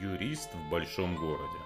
Юрист в большом городе.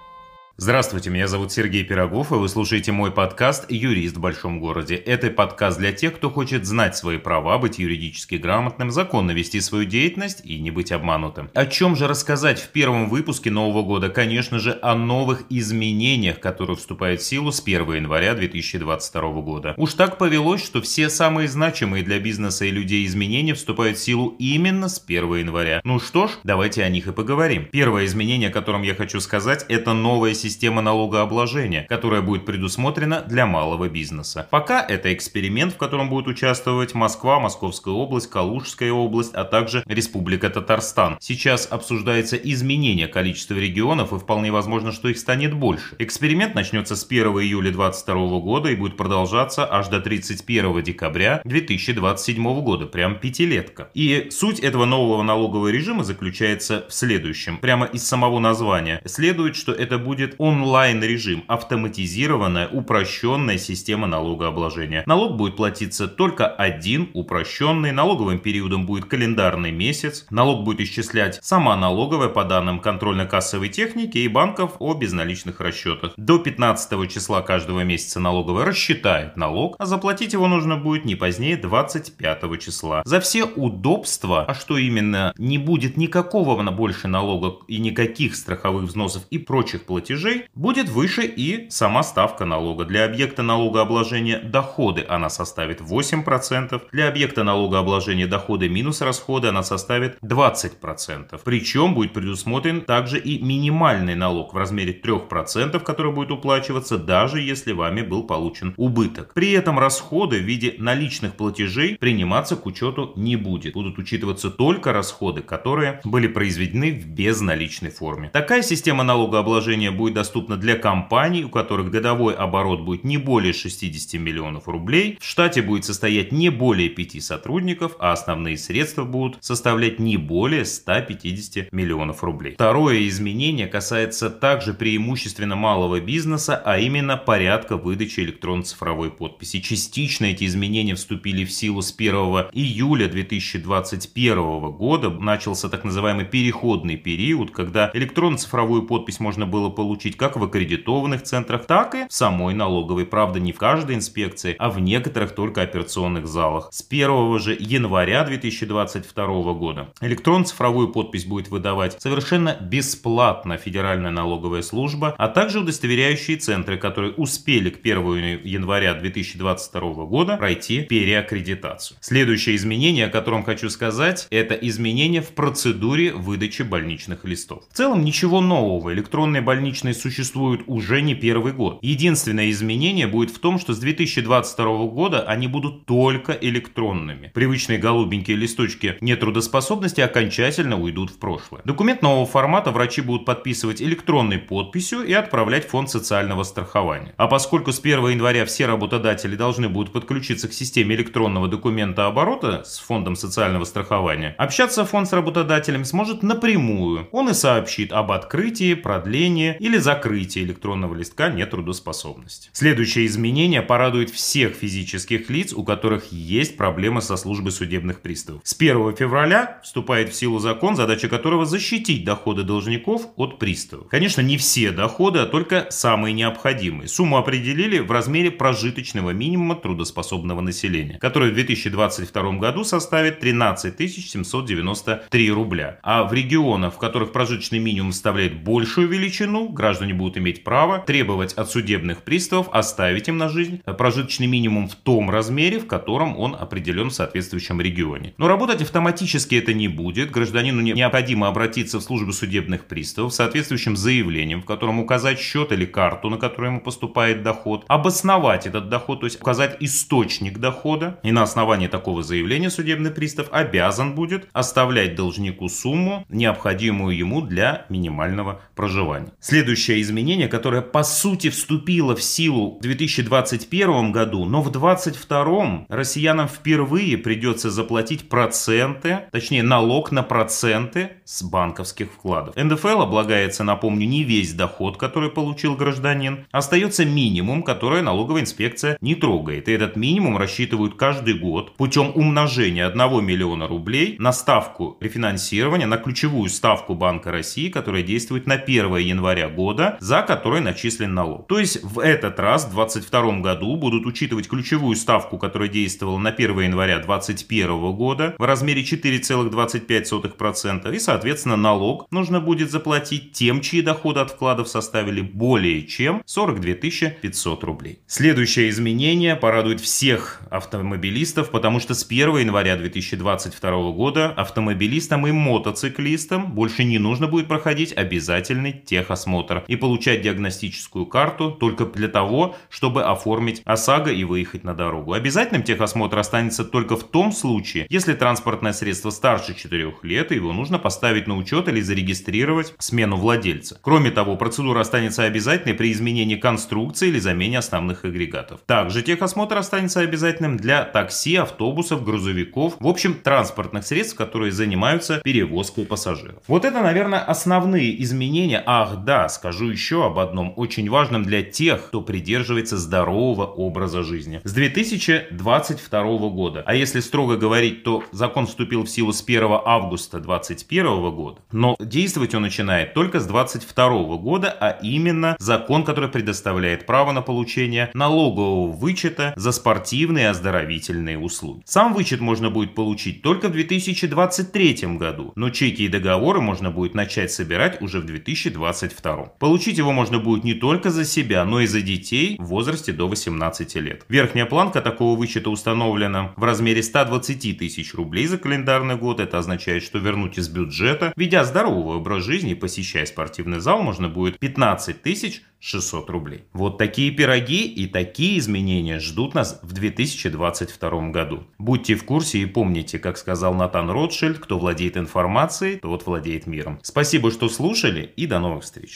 Здравствуйте, меня зовут Сергей Пирогов, и вы слушаете мой подкаст «Юрист в большом городе». Это подкаст для тех, кто хочет знать свои права, быть юридически грамотным, законно вести свою деятельность и не быть обманутым. О чем же рассказать в первом выпуске Нового года? Конечно же, о новых изменениях, которые вступают в силу с 1 января 2022 года. Уж так повелось, что все самые значимые для бизнеса и людей изменения вступают в силу именно с 1 января. Ну что ж, давайте о них и поговорим. Первое изменение, о котором я хочу сказать, это новая система система налогообложения, которая будет предусмотрена для малого бизнеса. Пока это эксперимент, в котором будут участвовать Москва, Московская область, Калужская область, а также Республика Татарстан. Сейчас обсуждается изменение количества регионов и вполне возможно, что их станет больше. Эксперимент начнется с 1 июля 2022 года и будет продолжаться аж до 31 декабря 2027 года. Прям пятилетка. И суть этого нового налогового режима заключается в следующем. Прямо из самого названия следует, что это будет онлайн-режим, автоматизированная, упрощенная система налогообложения. Налог будет платиться только один, упрощенный, налоговым периодом будет календарный месяц, налог будет исчислять сама налоговая по данным контрольно-кассовой техники и банков о безналичных расчетах. До 15 числа каждого месяца налоговая рассчитает налог, а заплатить его нужно будет не позднее 25 числа. За все удобства, а что именно, не будет никакого больше налога и никаких страховых взносов и прочих платежей, платежей будет выше и сама ставка налога. Для объекта налогообложения доходы она составит 8%, для объекта налогообложения доходы минус расходы она составит 20%. Причем будет предусмотрен также и минимальный налог в размере 3%, который будет уплачиваться даже если вами был получен убыток. При этом расходы в виде наличных платежей приниматься к учету не будет. Будут учитываться только расходы, которые были произведены в безналичной форме. Такая система налогообложения будет доступна для компаний, у которых годовой оборот будет не более 60 миллионов рублей, в штате будет состоять не более 5 сотрудников, а основные средства будут составлять не более 150 миллионов рублей. Второе изменение касается также преимущественно малого бизнеса, а именно порядка выдачи электронно-цифровой подписи. Частично эти изменения вступили в силу с 1 июля 2021 года. Начался так называемый переходный период, когда электронно-цифровую подпись можно было получить получить как в аккредитованных центрах, так и в самой налоговой. Правда, не в каждой инспекции, а в некоторых только операционных залах. С 1 же января 2022 года электронно-цифровую подпись будет выдавать совершенно бесплатно Федеральная налоговая служба, а также удостоверяющие центры, которые успели к 1 января 2022 года пройти переаккредитацию. Следующее изменение, о котором хочу сказать, это изменение в процедуре выдачи больничных листов. В целом ничего нового. Электронные больничные существуют уже не первый год. Единственное изменение будет в том, что с 2022 года они будут только электронными. Привычные голубенькие листочки нетрудоспособности окончательно уйдут в прошлое. Документ нового формата врачи будут подписывать электронной подписью и отправлять в фонд социального страхования. А поскольку с 1 января все работодатели должны будут подключиться к системе электронного документа оборота с фондом социального страхования, общаться фонд с работодателем сможет напрямую. Он и сообщит об открытии, продлении или закрытие электронного листка нетрудоспособности. Следующее изменение порадует всех физических лиц, у которых есть проблемы со службой судебных приставов. С 1 февраля вступает в силу закон, задача которого защитить доходы должников от приставов. Конечно, не все доходы, а только самые необходимые. Сумму определили в размере прожиточного минимума трудоспособного населения, который в 2022 году составит 13 793 рубля. А в регионах, в которых прожиточный минимум составляет большую величину, граждане граждане будут иметь право требовать от судебных приставов оставить им на жизнь прожиточный минимум в том размере, в котором он определен в соответствующем регионе. Но работать автоматически это не будет. Гражданину необходимо обратиться в службу судебных приставов с соответствующим заявлением, в котором указать счет или карту, на которую ему поступает доход, обосновать этот доход, то есть указать источник дохода. И на основании такого заявления судебный пристав обязан будет оставлять должнику сумму, необходимую ему для минимального проживания. Следующее следующее изменение, которое по сути вступило в силу в 2021 году, но в 2022 россиянам впервые придется заплатить проценты, точнее налог на проценты с банковских вкладов. НДФЛ облагается, напомню, не весь доход, который получил гражданин. Остается минимум, который налоговая инспекция не трогает. И этот минимум рассчитывают каждый год путем умножения 1 миллиона рублей на ставку рефинансирования, на ключевую ставку Банка России, которая действует на 1 января года, за который начислен налог. То есть в этот раз, в 2022 году, будут учитывать ключевую ставку, которая действовала на 1 января 2021 года в размере 4,25% и, соответственно, налог нужно будет заплатить тем, чьи доходы от вкладов составили более чем 42 500 рублей. Следующее изменение порадует всех автомобилистов, потому что с 1 января 2022 года автомобилистам и мотоциклистам больше не нужно будет проходить обязательный техосмотр и получать диагностическую карту только для того, чтобы оформить ОСАГО и выехать на дорогу. Обязательным техосмотр останется только в том случае, если транспортное средство старше 4 лет, и его нужно поставить на учет или зарегистрировать смену владельца. Кроме того, процедура останется обязательной при изменении конструкции или замене основных агрегатов. Также техосмотр останется обязательным для такси, автобусов, грузовиков, в общем, транспортных средств, которые занимаются перевозкой пассажиров. Вот это, наверное, основные изменения. Ах, да, скажу еще об одном очень важном для тех, кто придерживается здорового образа жизни. С 2022 года, а если строго говорить, то закон вступил в силу с 1 августа 2021 года, но действовать он начинает только с 2022 года, а именно закон, который предоставляет право на получение налогового вычета за спортивные и оздоровительные услуги. Сам вычет можно будет получить только в 2023 году, но чеки и договоры можно будет начать собирать уже в 2022. Получить его можно будет не только за себя, но и за детей в возрасте до 18 лет. Верхняя планка такого вычета установлена в размере 120 тысяч рублей за календарный год. Это означает, что вернуть из бюджета, ведя здоровый образ жизни и посещая спортивный зал, можно будет 15 тысяч 600 рублей. Вот такие пироги и такие изменения ждут нас в 2022 году. Будьте в курсе и помните, как сказал Натан Ротшильд, кто владеет информацией, тот владеет миром. Спасибо, что слушали и до новых встреч.